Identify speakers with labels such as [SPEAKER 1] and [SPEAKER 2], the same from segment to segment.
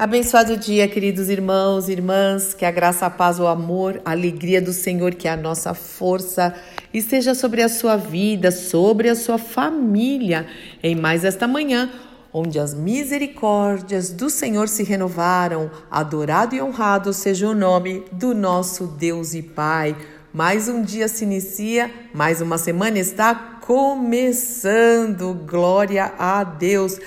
[SPEAKER 1] Abençoado dia, queridos irmãos e irmãs, que a graça, a paz, o amor, a alegria do Senhor, que é a nossa força, esteja sobre a sua vida, sobre a sua família, em mais esta manhã, onde as misericórdias do Senhor se renovaram. Adorado e honrado seja o nome do nosso Deus e Pai. Mais um dia se inicia, mais uma semana está começando. Glória a Deus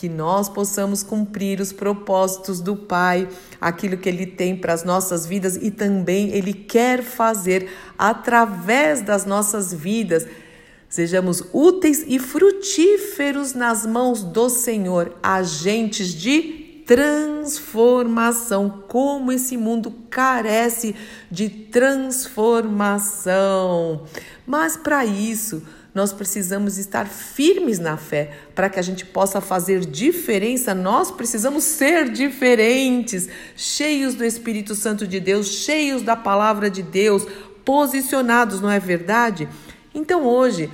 [SPEAKER 1] que nós possamos cumprir os propósitos do Pai, aquilo que Ele tem para as nossas vidas e também Ele quer fazer através das nossas vidas. Sejamos úteis e frutíferos nas mãos do Senhor, agentes de transformação. Como esse mundo carece de transformação. Mas para isso, nós precisamos estar firmes na fé para que a gente possa fazer diferença. Nós precisamos ser diferentes, cheios do Espírito Santo de Deus, cheios da palavra de Deus, posicionados, não é verdade? Então hoje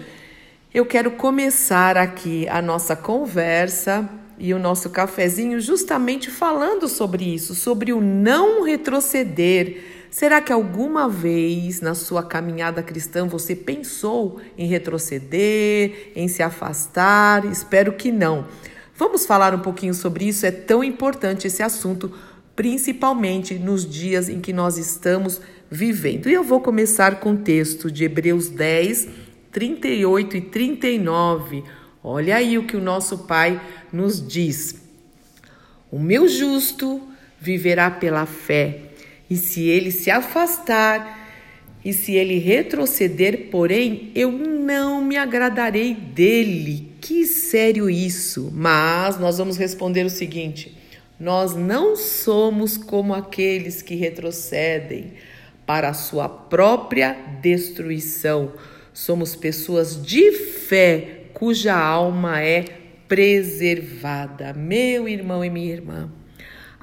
[SPEAKER 1] eu quero começar aqui a nossa conversa e o nosso cafezinho justamente falando sobre isso, sobre o não retroceder Será que alguma vez na sua caminhada cristã você pensou em retroceder, em se afastar? Espero que não. Vamos falar um pouquinho sobre isso, é tão importante esse assunto, principalmente nos dias em que nós estamos vivendo. E eu vou começar com o texto de Hebreus 10, 38 e 39. Olha aí o que o nosso Pai nos diz. O meu justo viverá pela fé. E se ele se afastar, e se ele retroceder, porém, eu não me agradarei dele. Que sério isso! Mas nós vamos responder o seguinte: nós não somos como aqueles que retrocedem para a sua própria destruição. Somos pessoas de fé cuja alma é preservada. Meu irmão e minha irmã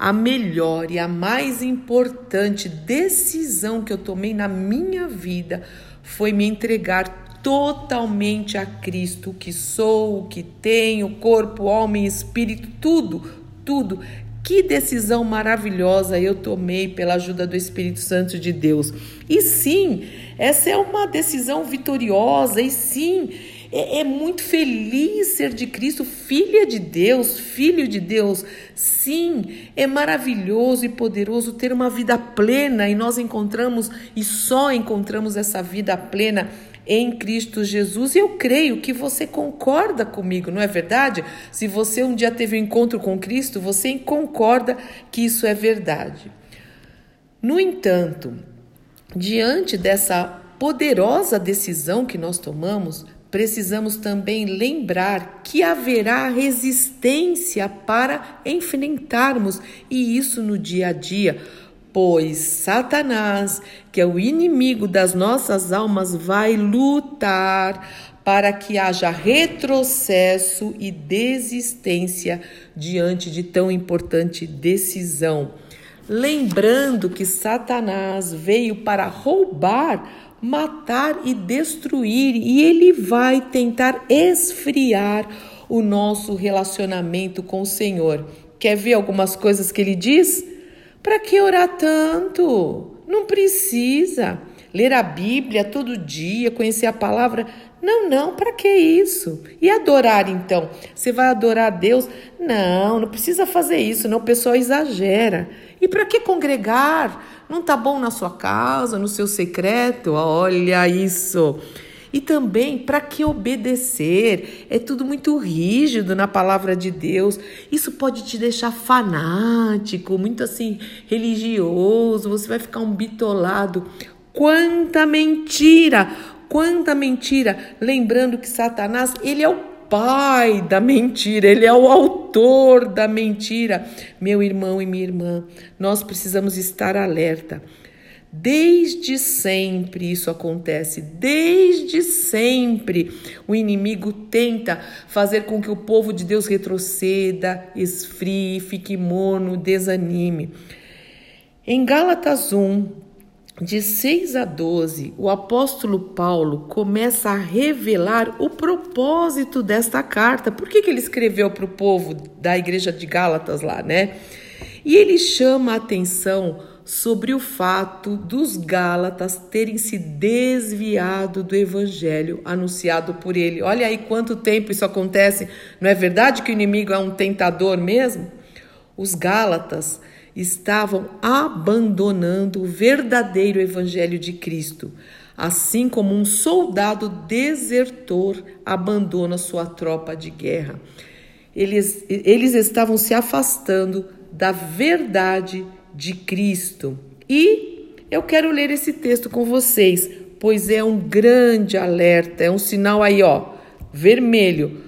[SPEAKER 1] a melhor e a mais importante decisão que eu tomei na minha vida foi me entregar totalmente a Cristo, o que sou, o que tenho, corpo, e espírito, tudo, tudo. Que decisão maravilhosa eu tomei pela ajuda do Espírito Santo de Deus. E sim, essa é uma decisão vitoriosa, e sim, é, é muito feliz ser de Cristo, filha de Deus, filho de Deus. Sim, é maravilhoso e poderoso ter uma vida plena e nós encontramos e só encontramos essa vida plena em Cristo Jesus. E eu creio que você concorda comigo, não é verdade? Se você um dia teve um encontro com Cristo, você concorda que isso é verdade. No entanto, diante dessa poderosa decisão que nós tomamos, precisamos também lembrar que haverá resistência para enfrentarmos e isso no dia a dia, pois Satanás, que é o inimigo das nossas almas, vai lutar para que haja retrocesso e desistência diante de tão importante decisão. Lembrando que Satanás veio para roubar matar e destruir, e ele vai tentar esfriar o nosso relacionamento com o Senhor. Quer ver algumas coisas que ele diz? Para que orar tanto? Não precisa. Ler a Bíblia todo dia, conhecer a palavra. Não, não, para que isso? E adorar então? Você vai adorar a Deus? Não, não precisa fazer isso, não, o pessoal exagera. E para que congregar? Não tá bom na sua casa, no seu secreto? Olha isso. E também, para que obedecer? É tudo muito rígido na palavra de Deus. Isso pode te deixar fanático, muito assim, religioso. Você vai ficar um bitolado. Quanta mentira! Quanta mentira! Lembrando que Satanás, ele é o pai da mentira, ele é o autor da mentira. Meu irmão e minha irmã, nós precisamos estar alerta. Desde sempre isso acontece, desde sempre o inimigo tenta fazer com que o povo de Deus retroceda, esfrie, fique mono, desanime. Em Gálatas 1, de 6 a 12, o apóstolo Paulo começa a revelar o propósito desta carta. Por que, que ele escreveu para o povo da igreja de Gálatas lá, né? E ele chama a atenção sobre o fato dos Gálatas terem se desviado do evangelho anunciado por ele. Olha aí quanto tempo isso acontece. Não é verdade que o inimigo é um tentador mesmo? Os Gálatas estavam abandonando o verdadeiro evangelho de Cristo, assim como um soldado desertor abandona sua tropa de guerra. Eles, eles estavam se afastando da verdade de Cristo. E eu quero ler esse texto com vocês, pois é um grande alerta, é um sinal aí, ó, vermelho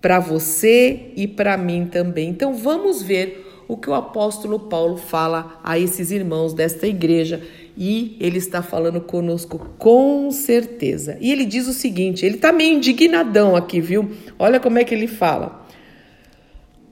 [SPEAKER 1] para você e para mim também. Então vamos ver o que o apóstolo Paulo fala a esses irmãos desta igreja e ele está falando conosco com certeza. E ele diz o seguinte: ele está meio indignadão aqui, viu? Olha como é que ele fala.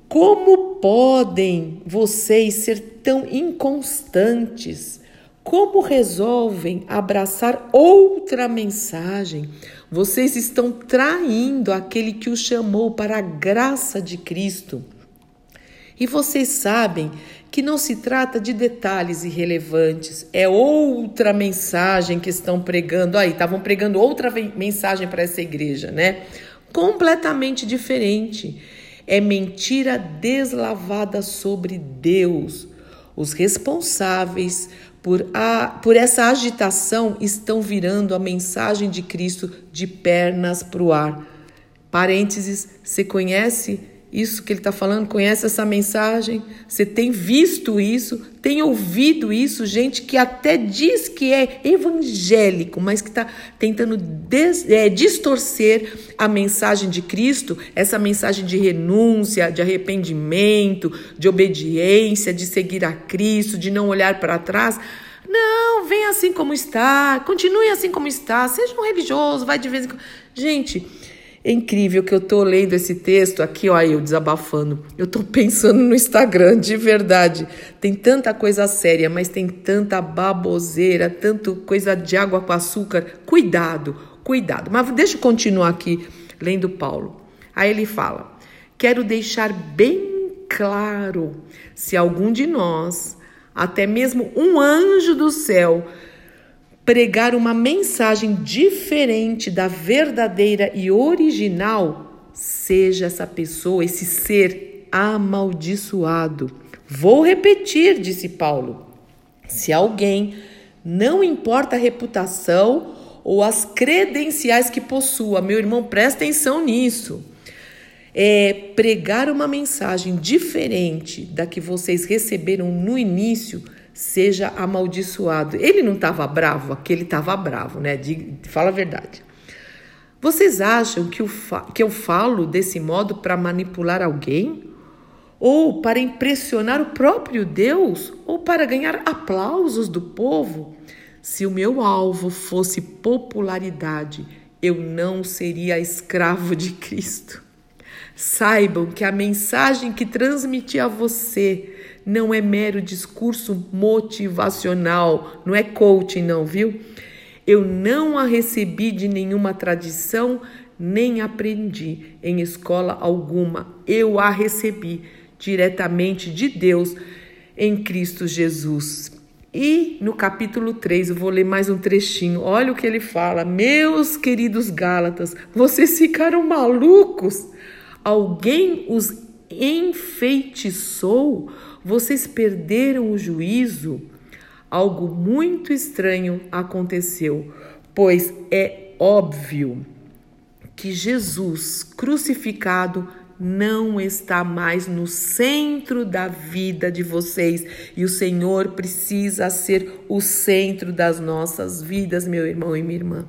[SPEAKER 1] Como podem vocês ser tão inconstantes? Como resolvem abraçar outra mensagem? Vocês estão traindo aquele que o chamou para a graça de Cristo. E vocês sabem que não se trata de detalhes irrelevantes, é outra mensagem que estão pregando. Aí, estavam pregando outra mensagem para essa igreja, né? Completamente diferente. É mentira deslavada sobre Deus. Os responsáveis por, a, por essa agitação estão virando a mensagem de Cristo de pernas para o ar. Parênteses, você conhece isso que ele está falando, conhece essa mensagem, você tem visto isso, tem ouvido isso, gente que até diz que é evangélico, mas que está tentando des, é, distorcer a mensagem de Cristo, essa mensagem de renúncia, de arrependimento, de obediência, de seguir a Cristo, de não olhar para trás. Não, vem assim como está, continue assim como está, seja um religioso, vai de vez em quando. Gente, é incrível que eu tô lendo esse texto aqui, ó, eu desabafando. Eu tô pensando no Instagram, de verdade. Tem tanta coisa séria, mas tem tanta baboseira, tanto coisa de água com açúcar. Cuidado, cuidado. Mas deixa eu continuar aqui lendo Paulo. Aí ele fala: Quero deixar bem claro, se algum de nós, até mesmo um anjo do céu, pregar uma mensagem diferente da verdadeira e original, seja essa pessoa, esse ser amaldiçoado. Vou repetir, disse Paulo. Se alguém, não importa a reputação ou as credenciais que possua, meu irmão, presta atenção nisso. É pregar uma mensagem diferente da que vocês receberam no início seja amaldiçoado. Ele não estava bravo, aquele estava bravo, né? Fala a verdade. Vocês acham que, que eu falo desse modo para manipular alguém? Ou para impressionar o próprio Deus? Ou para ganhar aplausos do povo? Se o meu alvo fosse popularidade, eu não seria escravo de Cristo. Saibam que a mensagem que transmiti a você não é mero discurso motivacional, não é coaching, não, viu? Eu não a recebi de nenhuma tradição, nem aprendi em escola alguma. Eu a recebi diretamente de Deus em Cristo Jesus. E no capítulo 3, eu vou ler mais um trechinho. Olha o que ele fala: Meus queridos Gálatas, vocês ficaram malucos? Alguém os enfeitiçou? Vocês perderam o juízo? Algo muito estranho aconteceu, pois é óbvio que Jesus crucificado não está mais no centro da vida de vocês e o Senhor precisa ser o centro das nossas vidas, meu irmão e minha irmã.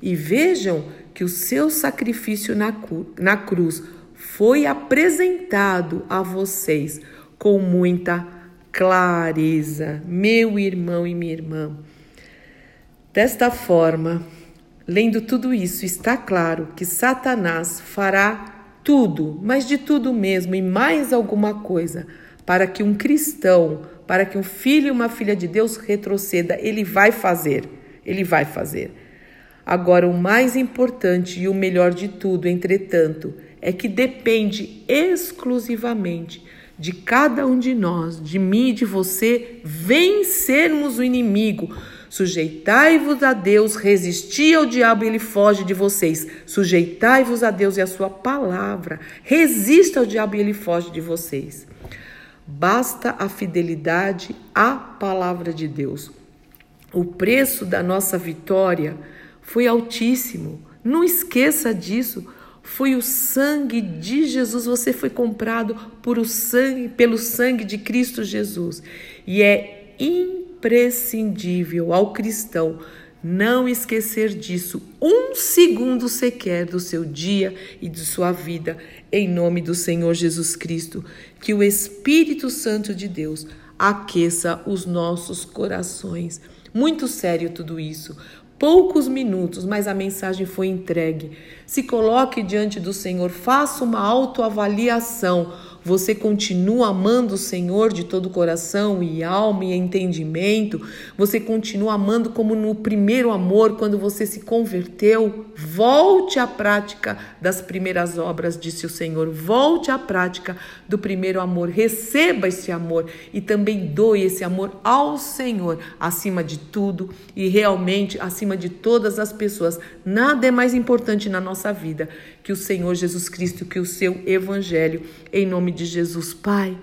[SPEAKER 1] E vejam que o seu sacrifício na, na cruz foi apresentado a vocês com muita clareza, meu irmão e minha irmã. Desta forma, lendo tudo isso, está claro que Satanás fará tudo, mas de tudo mesmo e mais alguma coisa, para que um cristão, para que um filho e uma filha de Deus retroceda. Ele vai fazer. Ele vai fazer. Agora, o mais importante e o melhor de tudo, entretanto, é que depende exclusivamente de cada um de nós, de mim e de você, vencermos o inimigo. Sujeitai-vos a Deus, resisti ao diabo e ele foge de vocês. Sujeitai-vos a Deus e a sua palavra. Resista ao diabo e ele foge de vocês. Basta a fidelidade à palavra de Deus. O preço da nossa vitória foi altíssimo. Não esqueça disso. Foi o sangue de Jesus, você foi comprado por o sangue, pelo sangue de Cristo Jesus. E é imprescindível ao cristão não esquecer disso um segundo sequer do seu dia e de sua vida, em nome do Senhor Jesus Cristo. Que o Espírito Santo de Deus aqueça os nossos corações. Muito sério tudo isso poucos minutos, mas a mensagem foi entregue. Se coloque diante do Senhor, faça uma autoavaliação você continua amando o Senhor de todo o coração e alma e entendimento? Você continua amando como no primeiro amor, quando você se converteu? Volte à prática das primeiras obras, disse o Senhor. Volte à prática do primeiro amor. Receba esse amor e também doe esse amor ao Senhor acima de tudo e realmente acima de todas as pessoas. Nada é mais importante na nossa vida que o Senhor Jesus Cristo, que o seu evangelho, em nome de Jesus. Pai,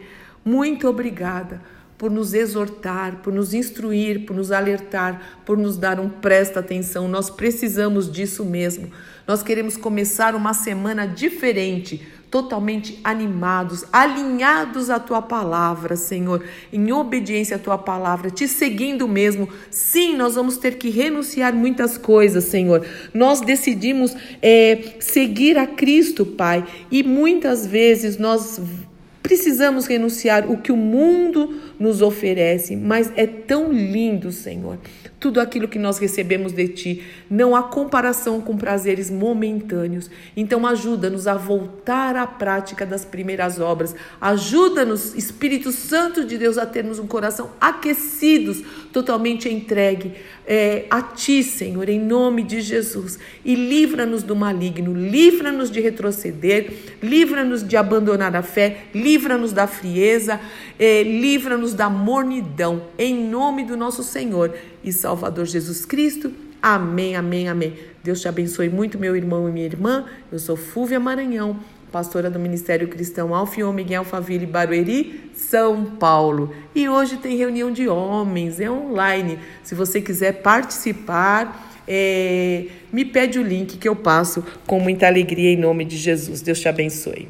[SPEAKER 1] muito obrigada por nos exortar, por nos instruir, por nos alertar, por nos dar um presta atenção. Nós precisamos disso mesmo. Nós queremos começar uma semana diferente, totalmente animados, alinhados à tua palavra, Senhor, em obediência à tua palavra, te seguindo mesmo. Sim, nós vamos ter que renunciar muitas coisas, Senhor. Nós decidimos é, seguir a Cristo, Pai, e muitas vezes nós precisamos renunciar o que o mundo nos oferece, mas é tão lindo, Senhor tudo aquilo que nós recebemos de ti. Não há comparação com prazeres momentâneos. Então, ajuda-nos a voltar à prática das primeiras obras. Ajuda-nos, Espírito Santo de Deus, a termos um coração aquecidos, totalmente entregue é, a ti, Senhor, em nome de Jesus. E livra-nos do maligno, livra-nos de retroceder, livra-nos de abandonar a fé, livra-nos da frieza, é, livra-nos da mornidão, em nome do nosso Senhor e Salvador Jesus Cristo. Amém, amém, amém. Deus te abençoe muito, meu irmão e minha irmã. Eu sou Fúvia Maranhão, pastora do Ministério Cristão Alfion Miguel Faville Barueri, São Paulo. E hoje tem reunião de homens, é online. Se você quiser participar, é, me pede o link que eu passo com muita alegria em nome de Jesus. Deus te abençoe.